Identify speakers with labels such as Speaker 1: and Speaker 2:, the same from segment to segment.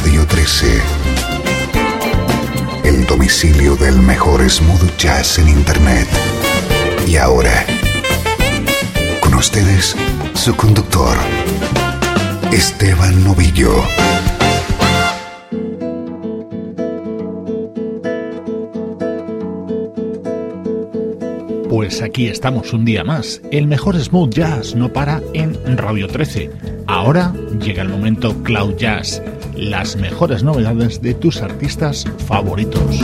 Speaker 1: Radio 13. El domicilio del mejor smooth jazz en Internet. Y ahora, con ustedes, su conductor, Esteban Novillo.
Speaker 2: Pues aquí estamos un día más. El mejor smooth jazz no para en Radio 13. Ahora llega el momento Cloud Jazz, las mejores novedades de tus artistas favoritos.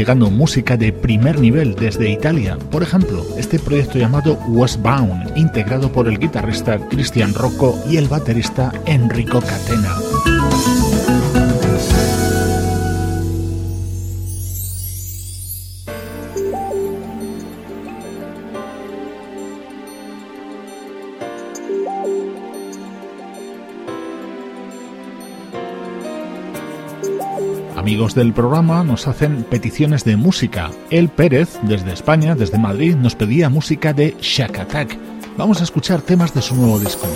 Speaker 3: Llegando música de primer nivel desde Italia. Por ejemplo, este proyecto llamado Westbound, integrado por el guitarrista Cristian Rocco y el baterista Enrico Catena. Del programa nos hacen peticiones de música. El Pérez, desde España, desde Madrid, nos pedía música de Shack Attack. Vamos a escuchar temas de su nuevo disco.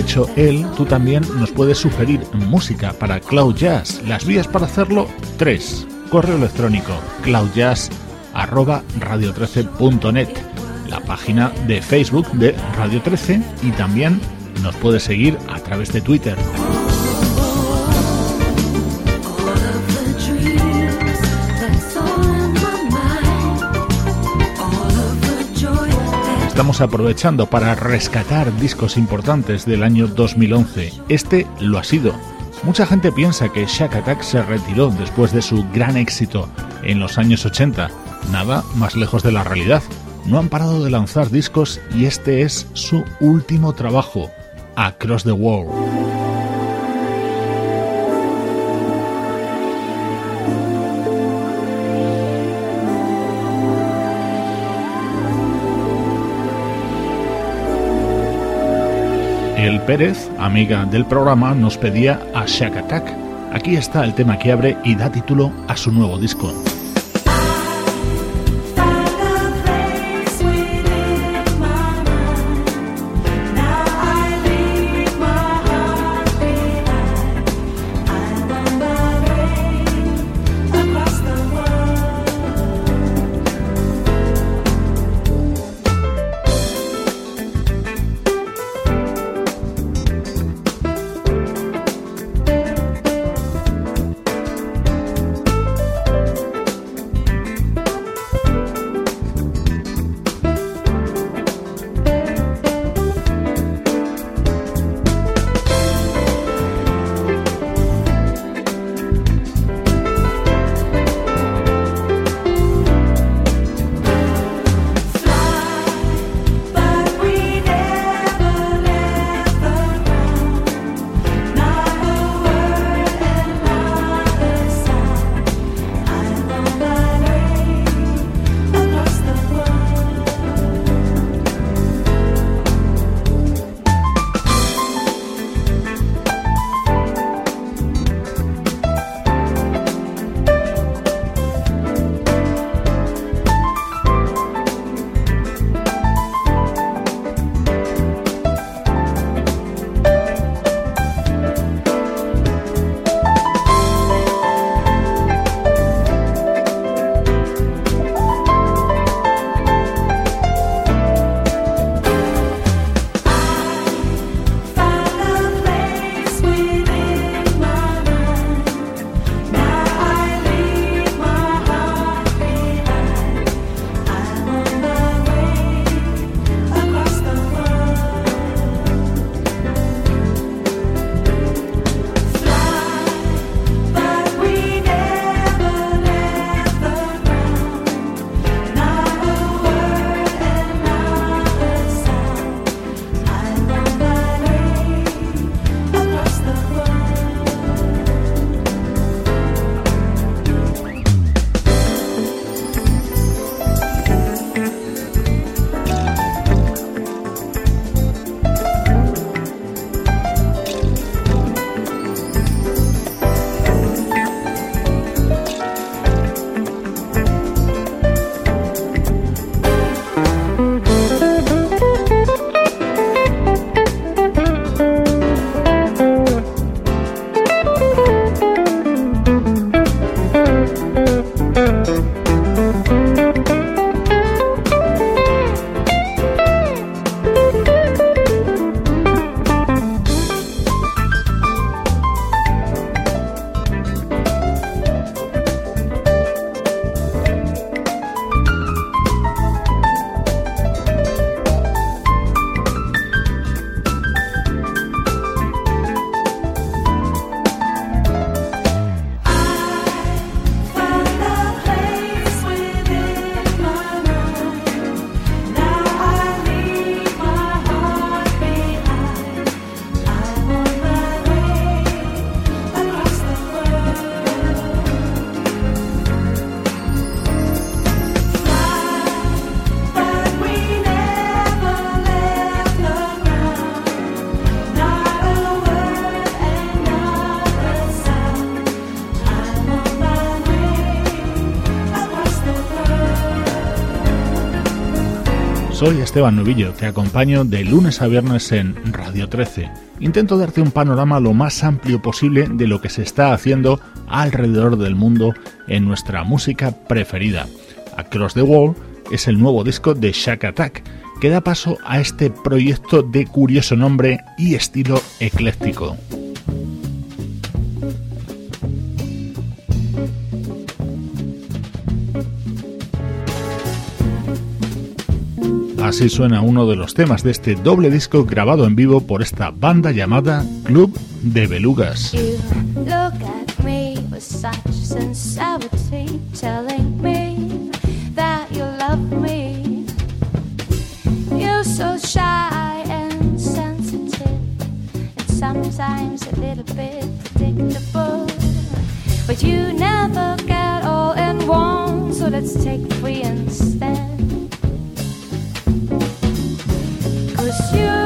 Speaker 3: Hecho él, tú también nos puedes sugerir música para Cloud Jazz. Las vías para hacerlo, tres. Correo electrónico cloudjazz@radio13.net, la página de Facebook de Radio 13 y también nos puedes seguir a través de Twitter. Estamos aprovechando para rescatar discos importantes del año 2011. Este lo ha sido. Mucha gente piensa que Shack Attack se retiró después de su gran éxito en los años 80. Nada más lejos de la realidad. No han parado de lanzar discos y este es su último trabajo. Across the World. El Pérez, amiga del programa, nos pedía a Shack Attack. Aquí está el tema que abre y da título a su nuevo disco. Soy Esteban Novillo, te acompaño de lunes a viernes en Radio 13. Intento darte un panorama lo más amplio posible de lo que se está haciendo alrededor del mundo en nuestra música preferida. Across the Wall es el nuevo disco de Shack Attack, que da paso a este proyecto de curioso nombre y estilo ecléctico. Así suena uno de los temas de este doble disco grabado en vivo por esta banda llamada Club de Belugas. sometimes a little bit predictable. But you never get all in one, so let's take three and stand. just you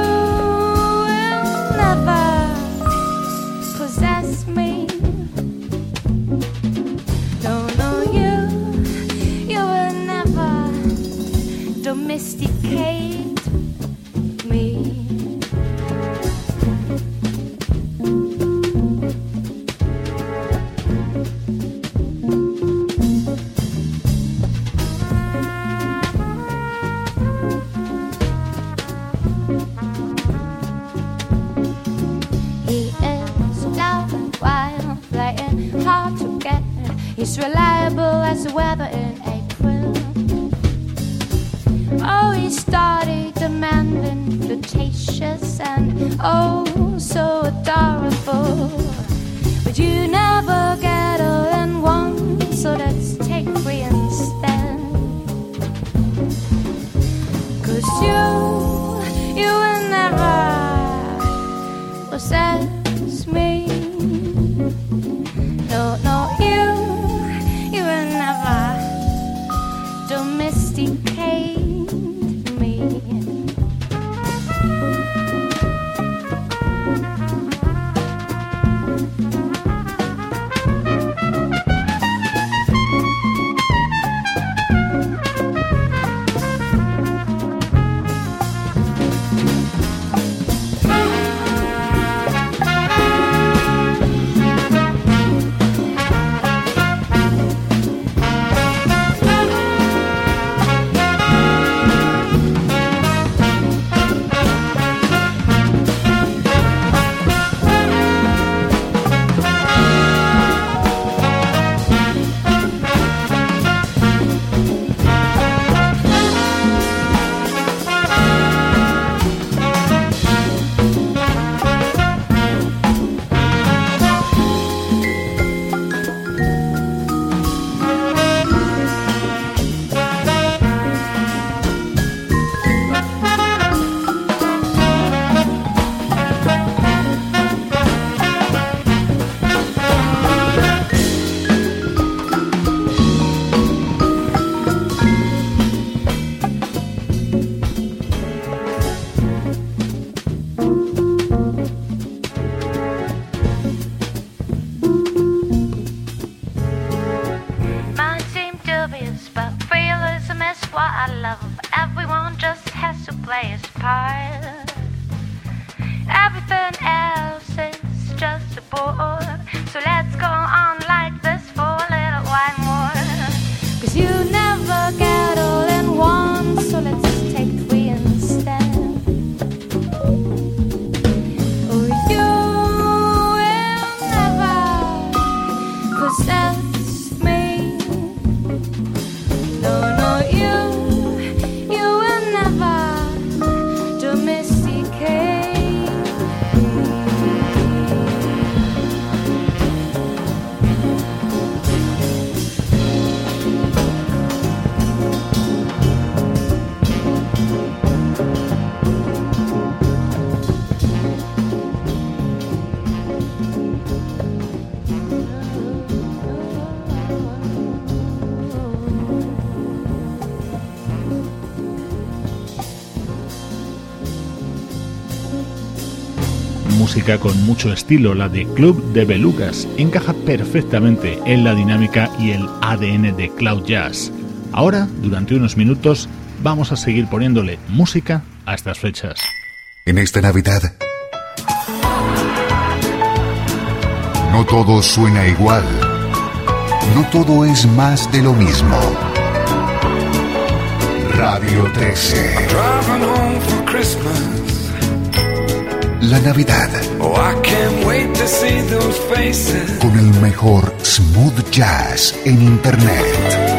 Speaker 2: música con mucho estilo, la de Club de Belugas, encaja perfectamente en la dinámica y el ADN de Cloud Jazz. Ahora, durante unos minutos, vamos a seguir poniéndole música a estas fechas.
Speaker 1: En esta Navidad, no todo suena igual. No todo es más de lo mismo. Radio 13 la Navidad.
Speaker 4: Oh, I can't wait to see those faces.
Speaker 1: Con el mejor smooth jazz en Internet.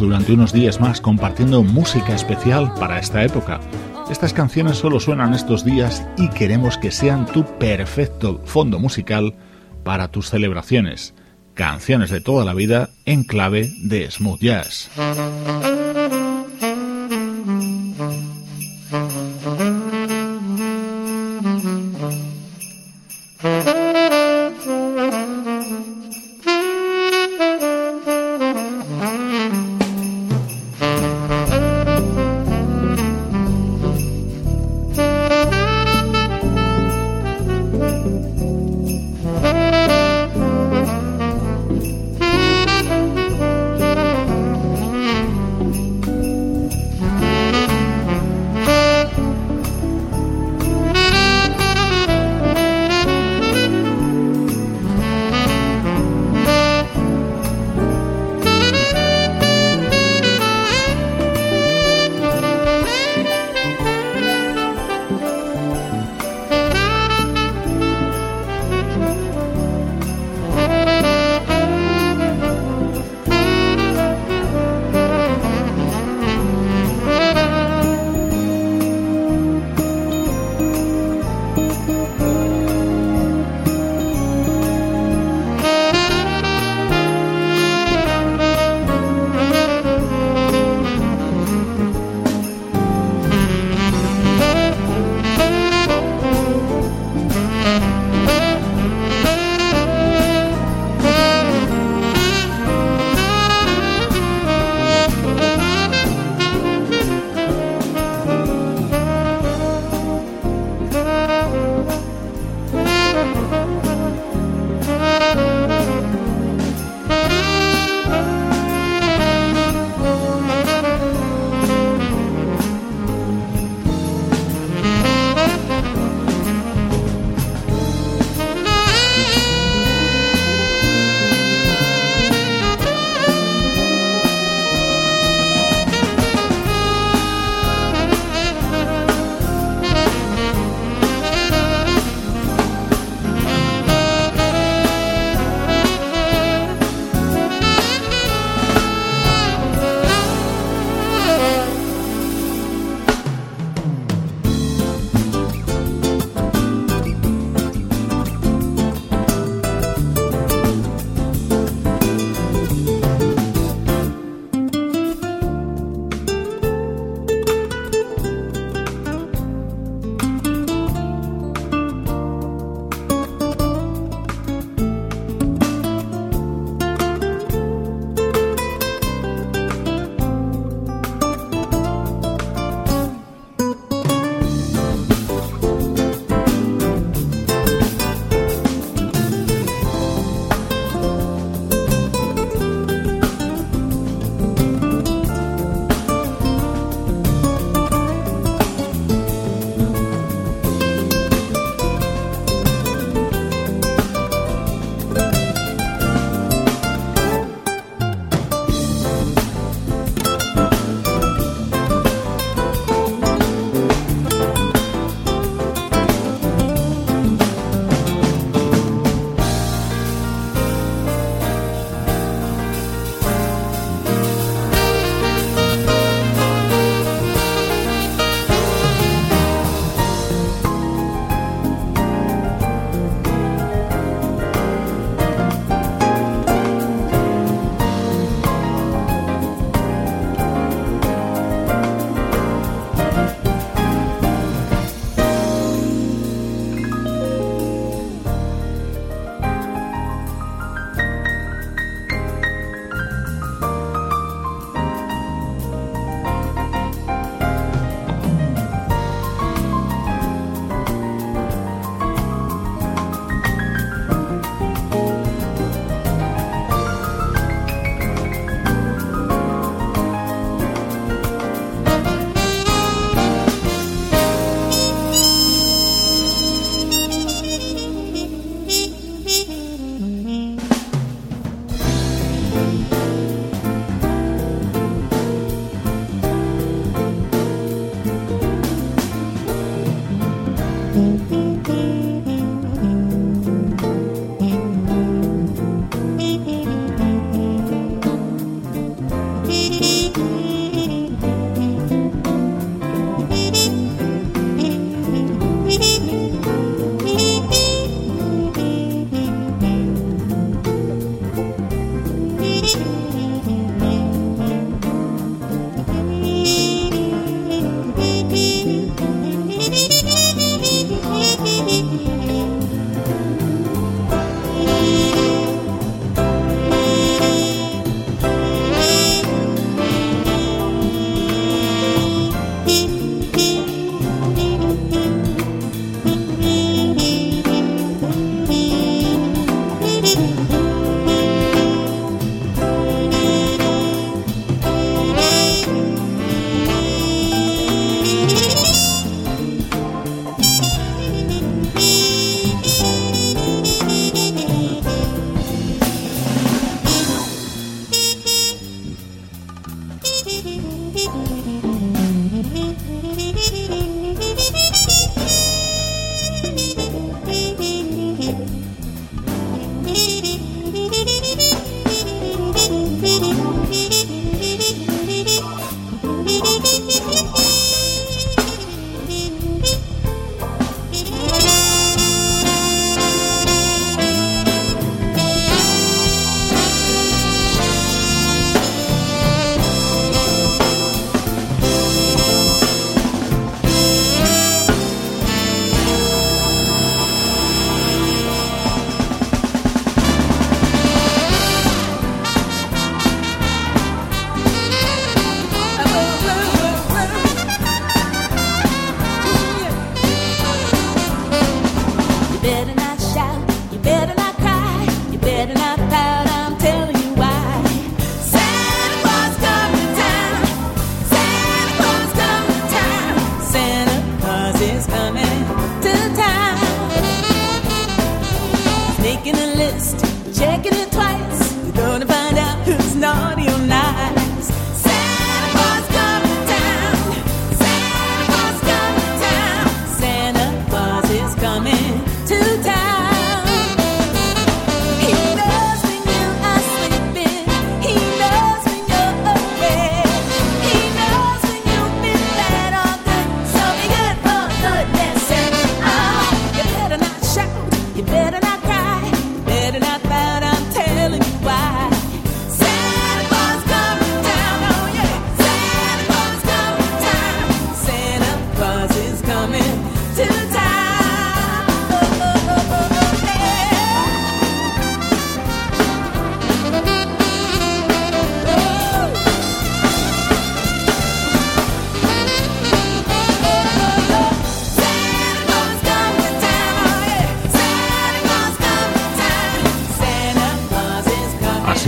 Speaker 2: Durante unos días más compartiendo música especial para esta época. Estas canciones solo suenan estos días y queremos que sean tu perfecto fondo musical para tus celebraciones. Canciones de toda la vida en clave de smooth jazz.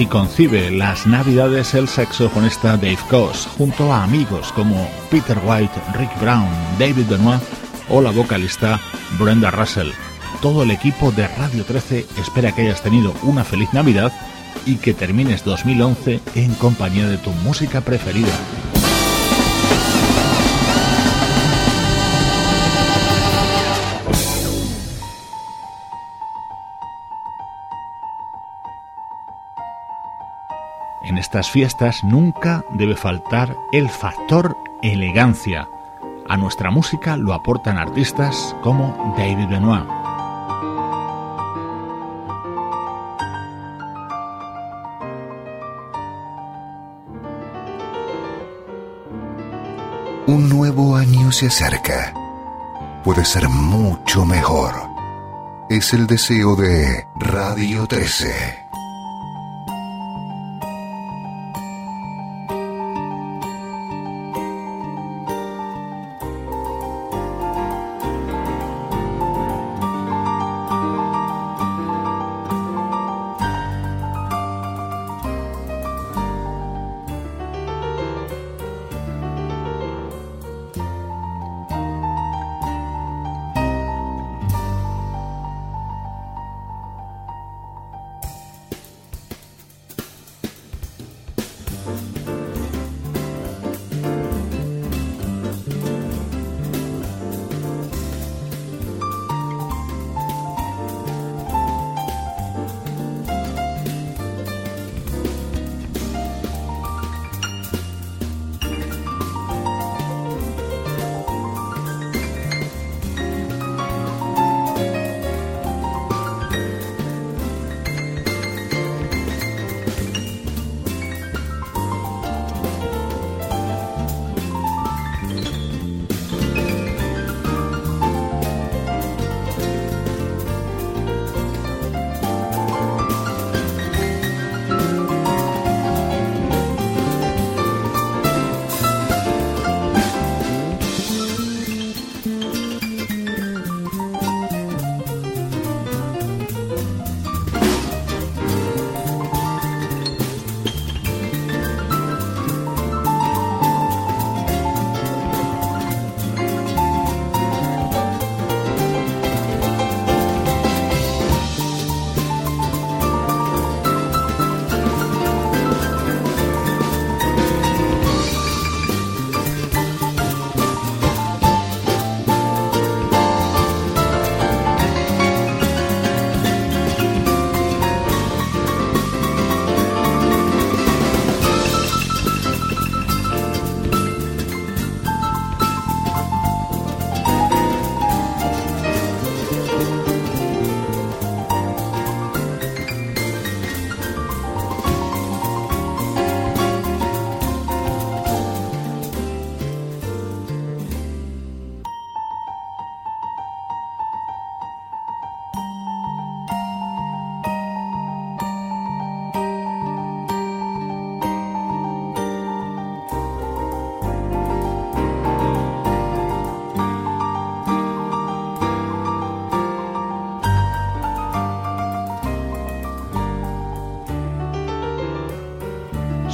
Speaker 2: Así concibe las navidades el saxofonista Dave Coase, junto a amigos como Peter White, Rick Brown, David Benoit o la vocalista Brenda Russell. Todo el equipo de Radio 13 espera que hayas tenido una feliz Navidad y que termines 2011 en compañía de tu música preferida. Estas fiestas nunca debe faltar el factor elegancia. A nuestra música lo aportan artistas como David Benoit.
Speaker 1: Un nuevo año se acerca. Puede ser mucho mejor. Es el deseo de Radio 13.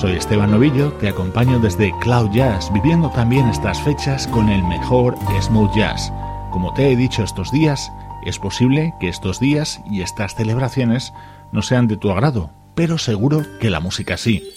Speaker 2: Soy Esteban Novillo, te acompaño desde Cloud Jazz, viviendo también estas fechas con el mejor smooth jazz. Como te he dicho estos días, es posible que estos días y estas celebraciones no sean de tu agrado, pero seguro que la música sí.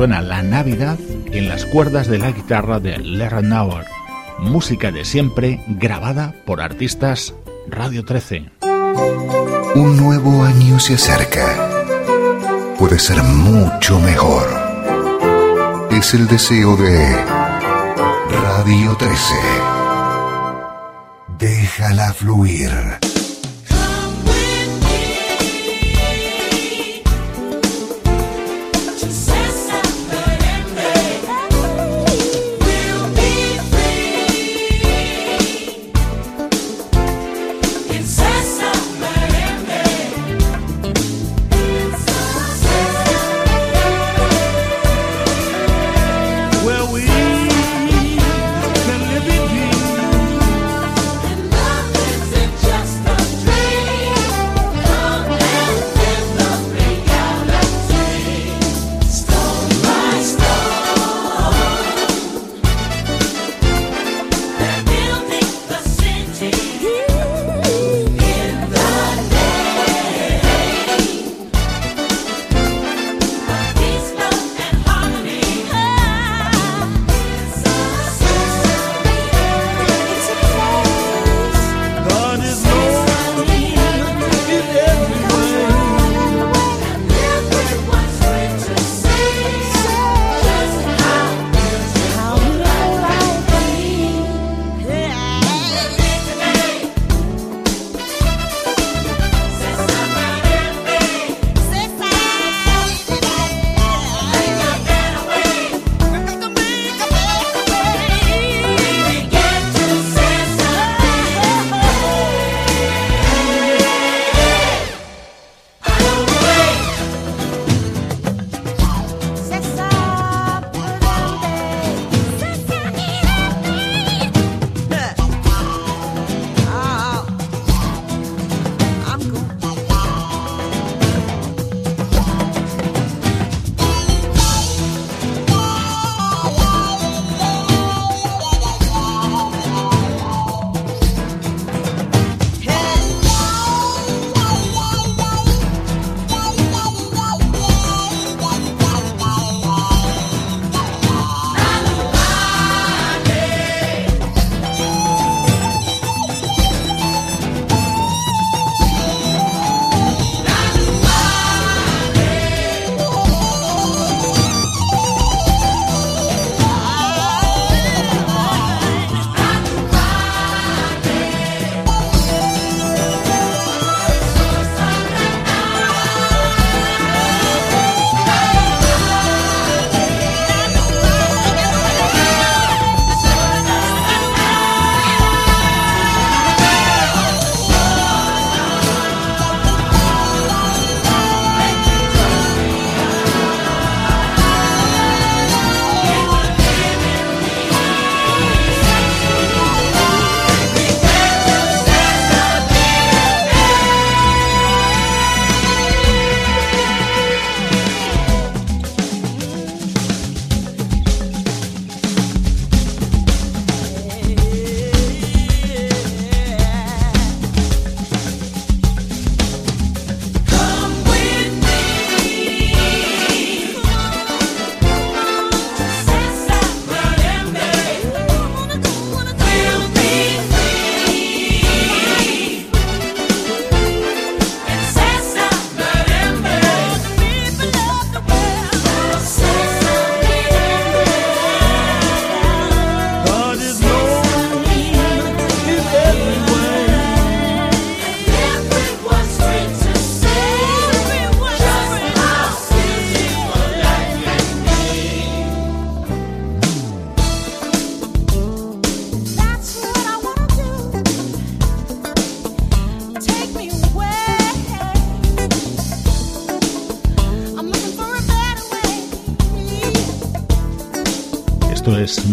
Speaker 2: Suena la Navidad en las cuerdas de la guitarra de Larry Nauer, música de siempre grabada por artistas Radio 13.
Speaker 1: Un nuevo año se acerca. Puede ser mucho mejor. Es el deseo de Radio 13. Déjala fluir.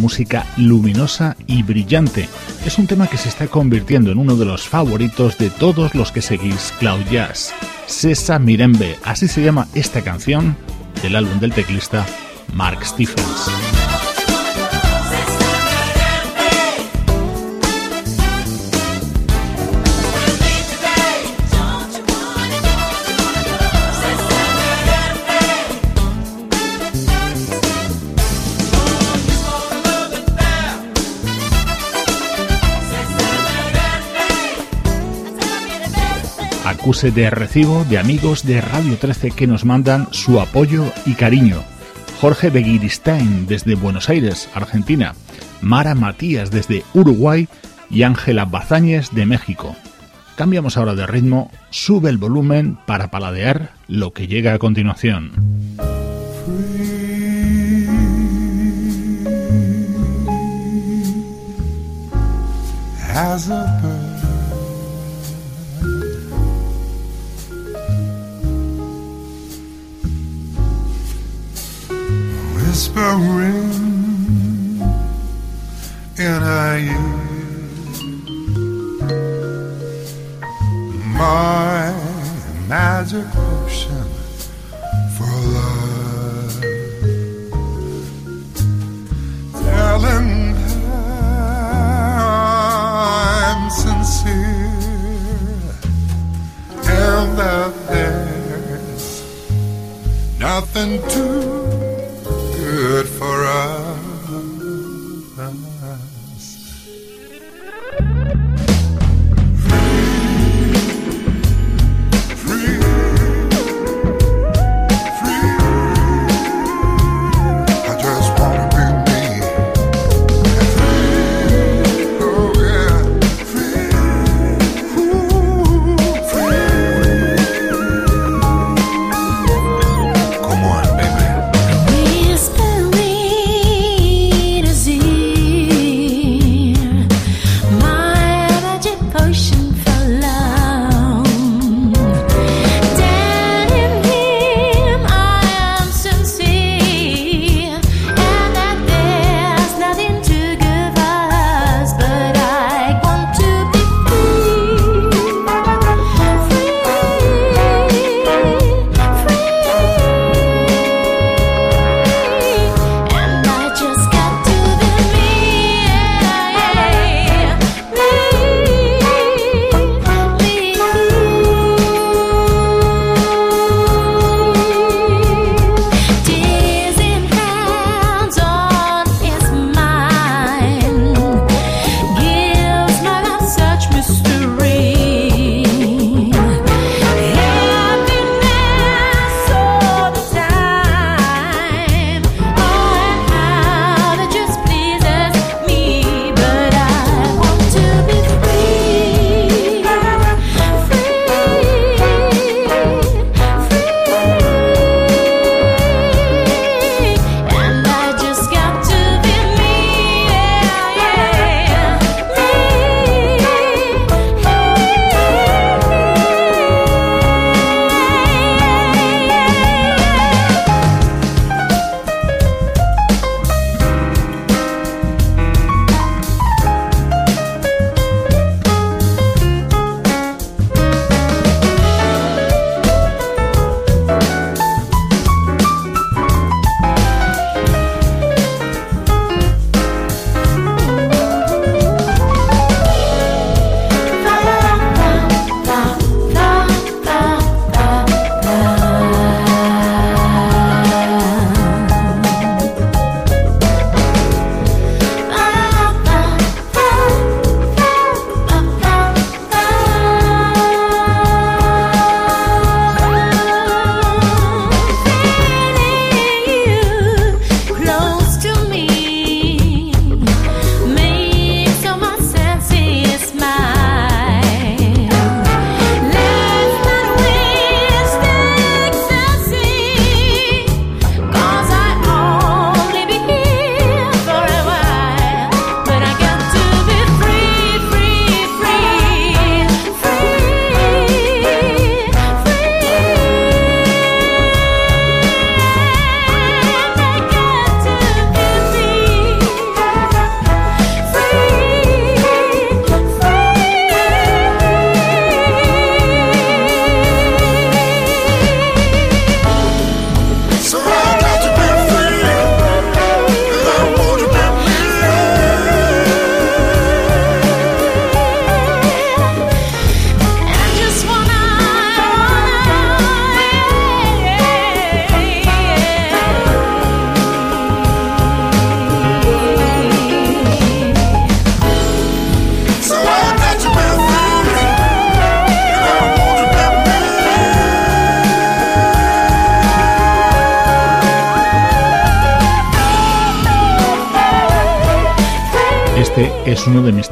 Speaker 5: Música luminosa y brillante. Es un tema que se está convirtiendo en uno de los favoritos de todos los que seguís Cloud Jazz. Sesa Mirembe, así se llama esta canción del álbum del teclista Mark Stephens. Acuse de recibo de amigos de Radio 13 que nos mandan su apoyo y cariño. Jorge Beguiristain desde Buenos Aires, Argentina. Mara Matías desde Uruguay y Ángela Bazáñez de México. Cambiamos ahora de ritmo, sube el volumen para paladear lo que llega a continuación. Whispering in her ear. My magic potion for love, telling her I'm sincere and that there's nothing to good for us.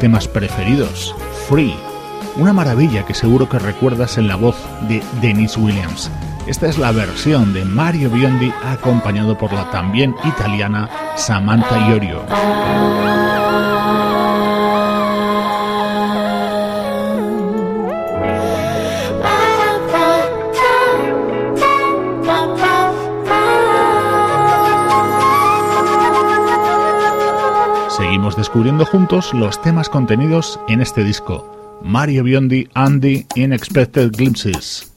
Speaker 2: Temas preferidos, Free, una maravilla que seguro que recuerdas en la voz de Dennis Williams. Esta es la versión de Mario Biondi acompañado por la también italiana Samantha Iorio. Seguimos descubriendo juntos los temas contenidos en este disco. Mario Biondi and the Unexpected Glimpses.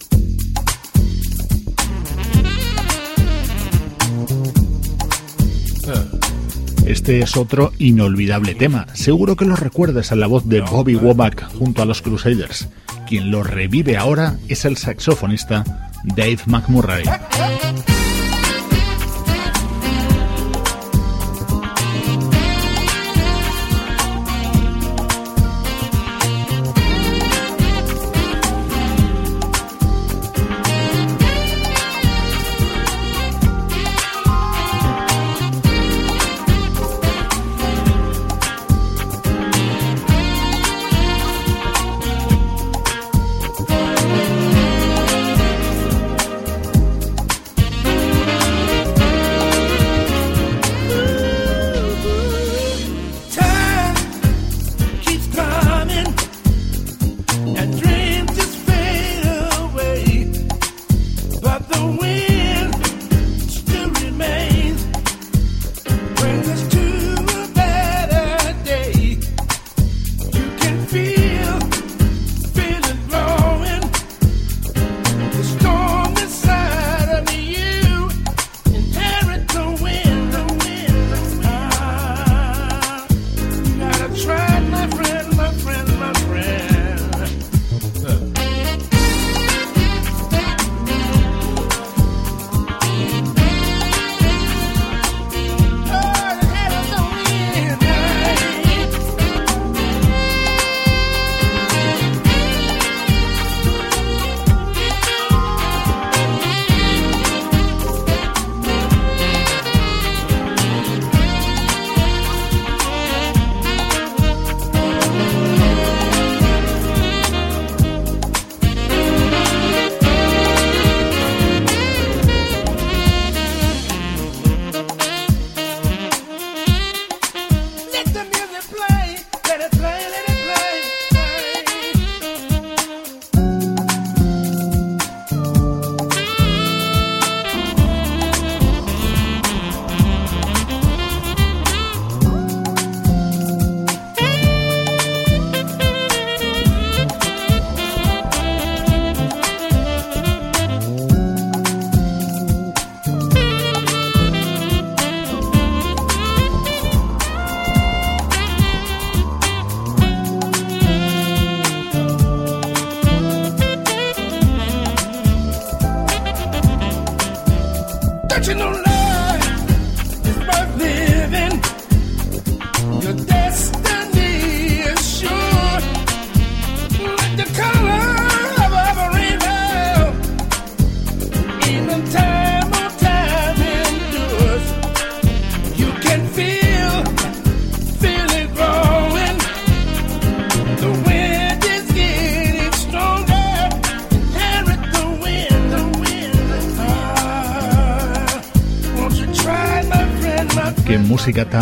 Speaker 2: Este es otro inolvidable tema. Seguro que lo recuerdas a la voz de Bobby Womack junto a los Crusaders. Quien lo revive ahora es el saxofonista Dave McMurray.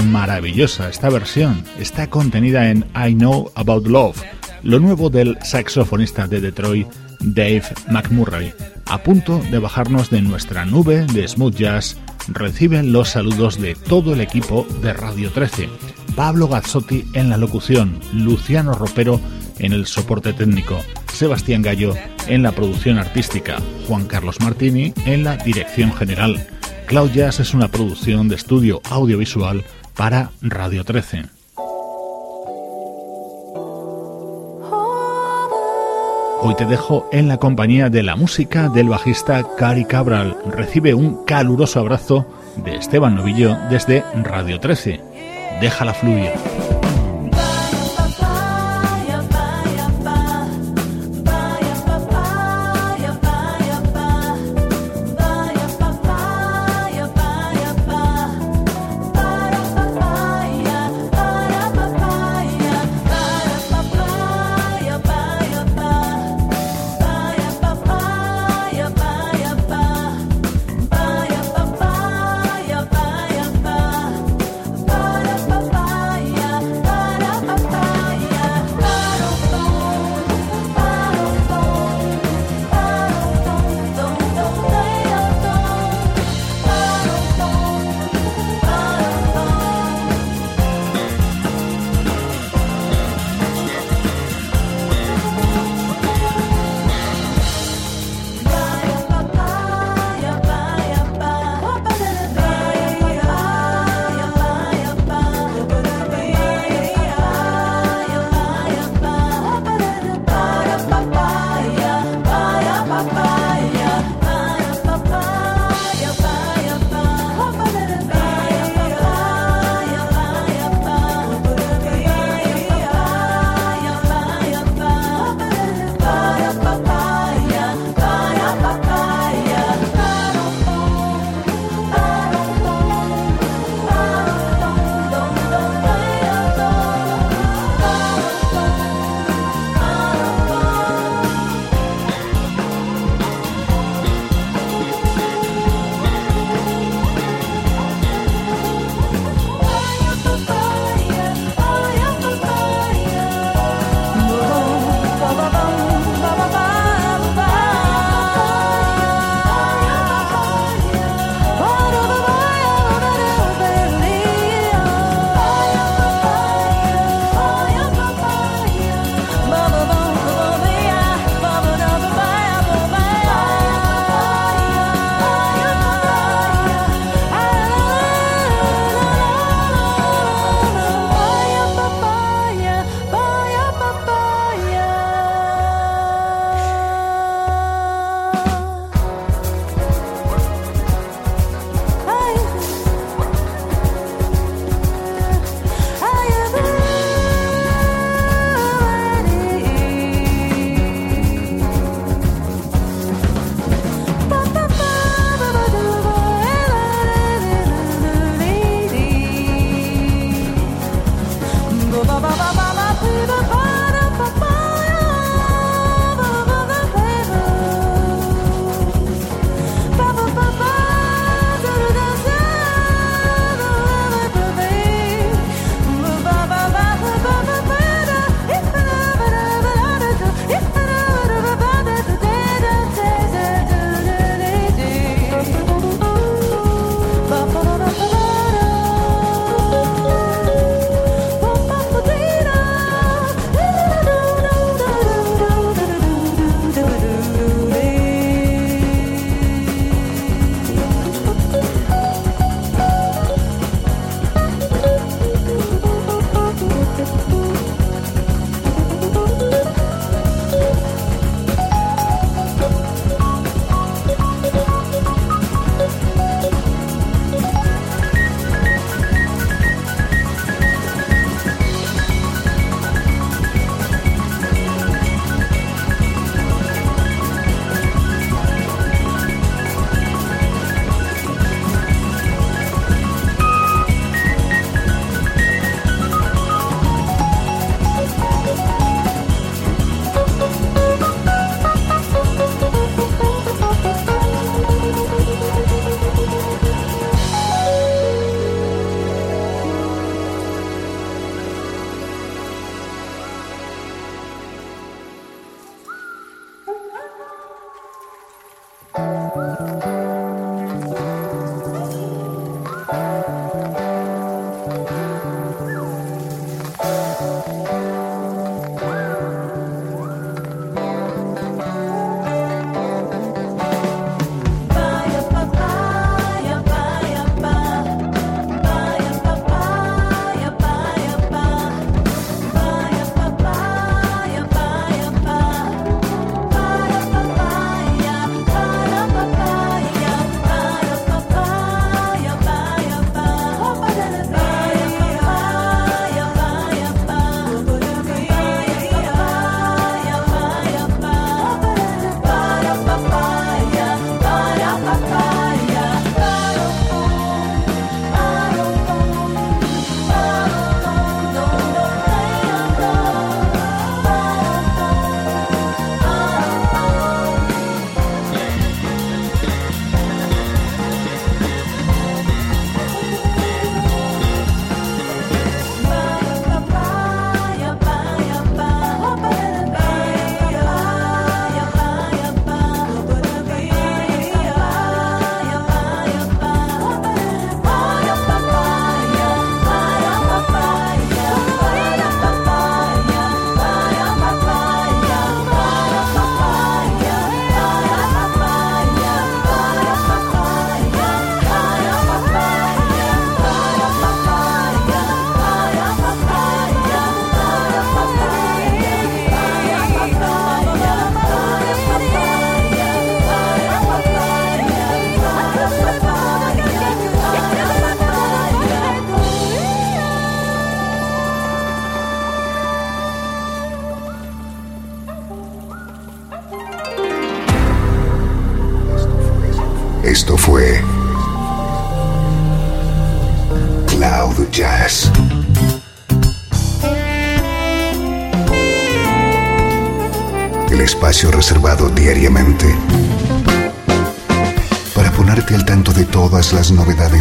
Speaker 2: Maravillosa. Esta versión está contenida en I Know About Love, lo nuevo del saxofonista de Detroit, Dave McMurray. A punto de bajarnos de nuestra nube de smooth jazz, reciben los saludos de todo el equipo de Radio 13. Pablo Gazzotti en la locución, Luciano Ropero en el soporte técnico, Sebastián Gallo en la producción artística, Juan Carlos Martini en la dirección general. Cloud Jazz es una producción de estudio audiovisual para Radio 13. Hoy te dejo en la compañía de la música del bajista Cari Cabral. Recibe un caluroso abrazo de Esteban Novillo desde Radio 13. Déjala fluir.